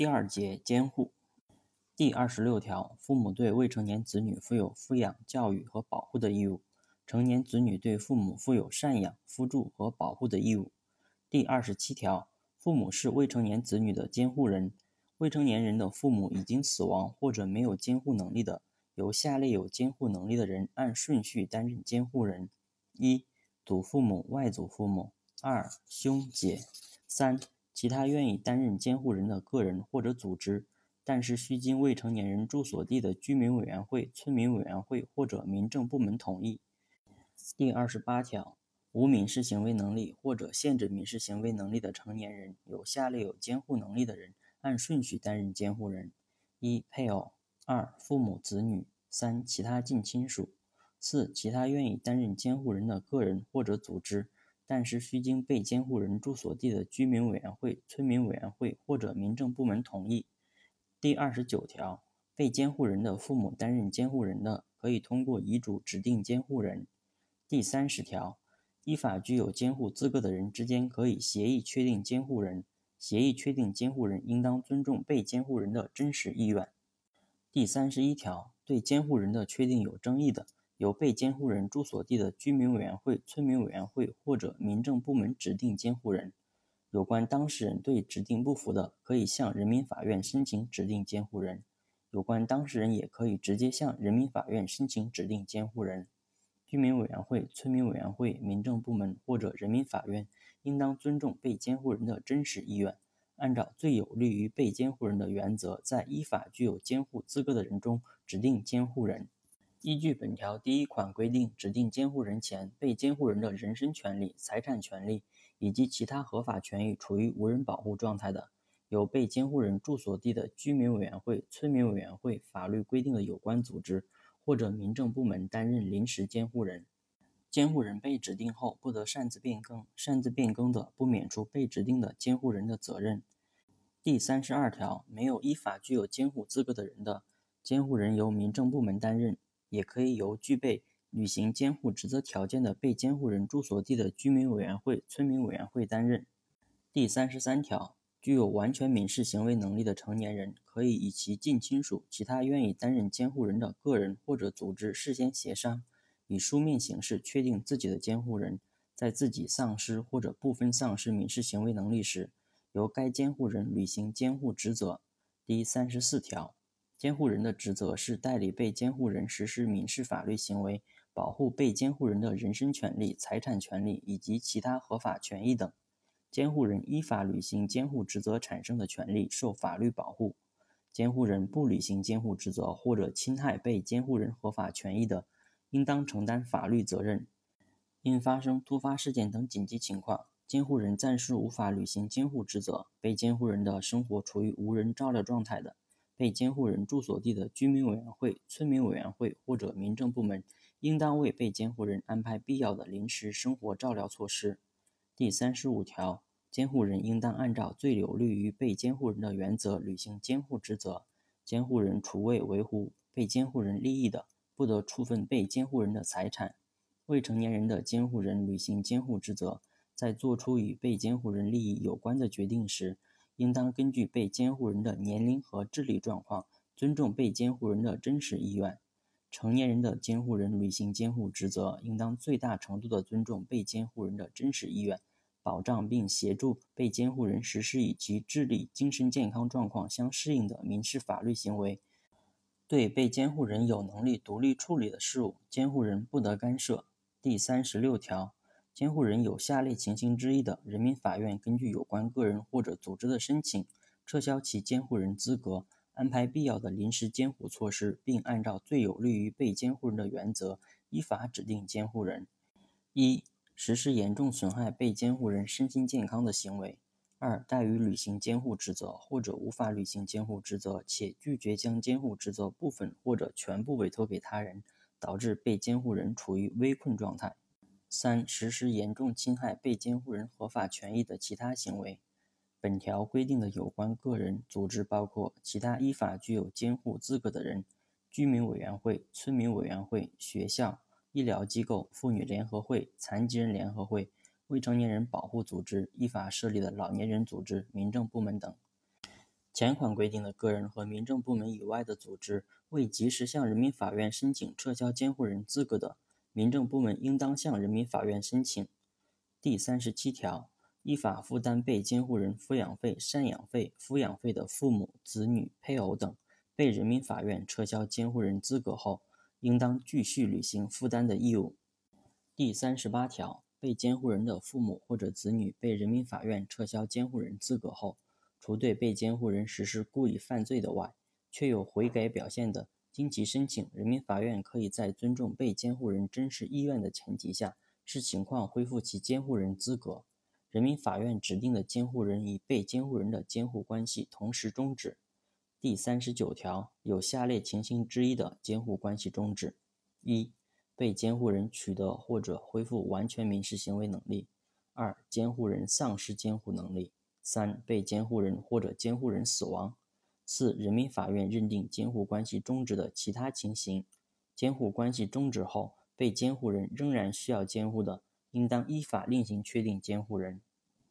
第二节监护。第二十六条，父母对未成年子女负有抚养、教育和保护的义务；成年子女对父母负有赡养、扶助和保护的义务。第二十七条，父母是未成年子女的监护人。未成年人的父母已经死亡或者没有监护能力的，由下列有监护能力的人按顺序担任监护人：一、祖父母、外祖父母；二、兄姐；三、其他愿意担任监护人的个人或者组织，但是需经未成年人住所地的居民委员会、村民委员会或者民政部门同意。第二十八条，无民事行为能力或者限制民事行为能力的成年人，有下列有监护能力的人。按顺序担任监护人：一、配偶；二、父母子女；三、其他近亲属；四、其他愿意担任监护人的个人或者组织，但是需经被监护人住所地的居民委员会、村民委员会或者民政部门同意。第二十九条，被监护人的父母担任监护人的，可以通过遗嘱指定监护人。第三十条，依法具有监护资格的人之间可以协议确定监护人。协议确定监护人应当尊重被监护人的真实意愿。第三十一条，对监护人的确定有争议的，由被监护人住所地的居民委员会、村民委员会或者民政部门指定监护人。有关当事人对指定不服的，可以向人民法院申请指定监护人。有关当事人也可以直接向人民法院申请指定监护人。居民委员会、村民委员会、民政部门或者人民法院。应当尊重被监护人的真实意愿，按照最有利于被监护人的原则，在依法具有监护资格的人中指定监护人。依据本条第一款规定，指定监护人前，被监护人的人身权利、财产权利以及其他合法权益处于无人保护状态的，由被监护人住所地的居民委员会、村民委员会法律规定的有关组织或者民政部门担任临时监护人。监护人被指定后，不得擅自变更，擅自变更的，不免除被指定的监护人的责任。第三十二条，没有依法具有监护资格的人的监护人由民政部门担任，也可以由具备履行监护职责条件的被监护人住所地的居民委员会、村民委员会担任。第三十三条，具有完全民事行为能力的成年人，可以以其近亲属、其他愿意担任监护人的个人或者组织事先协商。以书面形式确定自己的监护人，在自己丧失或者部分丧失民事行为能力时，由该监护人履行监护职责。第三十四条，监护人的职责是代理被监护人实施民事法律行为，保护被监护人的人身权利、财产权利以及其他合法权益等。监护人依法履行监护职责产生的权利受法律保护。监护人不履行监护职责或者侵害被监护人合法权益的，应当承担法律责任。因发生突发事件等紧急情况，监护人暂时无法履行监护职责，被监护人的生活处于无人照料状态的，被监护人住所地的居民委员会、村民委员会或者民政部门，应当为被监护人安排必要的临时生活照料措施。第三十五条，监护人应当按照最有利于被监护人的原则履行监护职责。监护人除为维护被监护人利益的，不得处分被监护人的财产。未成年人的监护人履行监护职责，在作出与被监护人利益有关的决定时，应当根据被监护人的年龄和智力状况，尊重被监护人的真实意愿。成年人的监护人履行监护职责，应当最大程度地尊重被监护人的真实意愿，保障并协助被监护人实施与其智力、精神健康状况相适应的民事法律行为。对被监护人有能力独立处理的事务，监护人不得干涉。第三十六条，监护人有下列情形之一的，人民法院根据有关个人或者组织的申请，撤销其监护人资格，安排必要的临时监护措施，并按照最有利于被监护人的原则，依法指定监护人：一、实施严重损害被监护人身心健康的行为。二、怠于履行监护职责，或者无法履行监护职责，且拒绝将监护职责部分或者全部委托给他人，导致被监护人处于危困状态。三、实施严重侵害被监护人合法权益的其他行为。本条规定的有关个人、组织包括其他依法具有监护资格的人、居民委员会、村民委员会、学校、医疗机构、妇女联合会、残疾人联合会。未成年人保护组织依法设立的老年人组织、民政部门等。前款规定的个人和民政部门以外的组织未及时向人民法院申请撤销监护人资格的，民政部门应当向人民法院申请。第三十七条，依法负担被监护人抚养费、赡养费、抚养费的父母、子女、配偶等，被人民法院撤销监护人资格后，应当继续履行负担的义务。第三十八条，被监护人的父母或者子女被人民法院撤销监护人资格后，除对被监护人实施故意犯罪的外，确有悔改表现的，经其申请，人民法院可以在尊重被监护人真实意愿的前提下，视情况恢复其监护人资格。人民法院指定的监护人与被监护人的监护关系同时终止。第三十九条，有下列情形之一的监护关系终止：一、被监护人取得或者恢复完全民事行为能力；二、监护人丧失监护能力；三、被监护人或者监护人死亡；四、人民法院认定监护关系终止的其他情形。监护关系终止后，被监护人仍然需要监护的，应当依法另行确定监护人。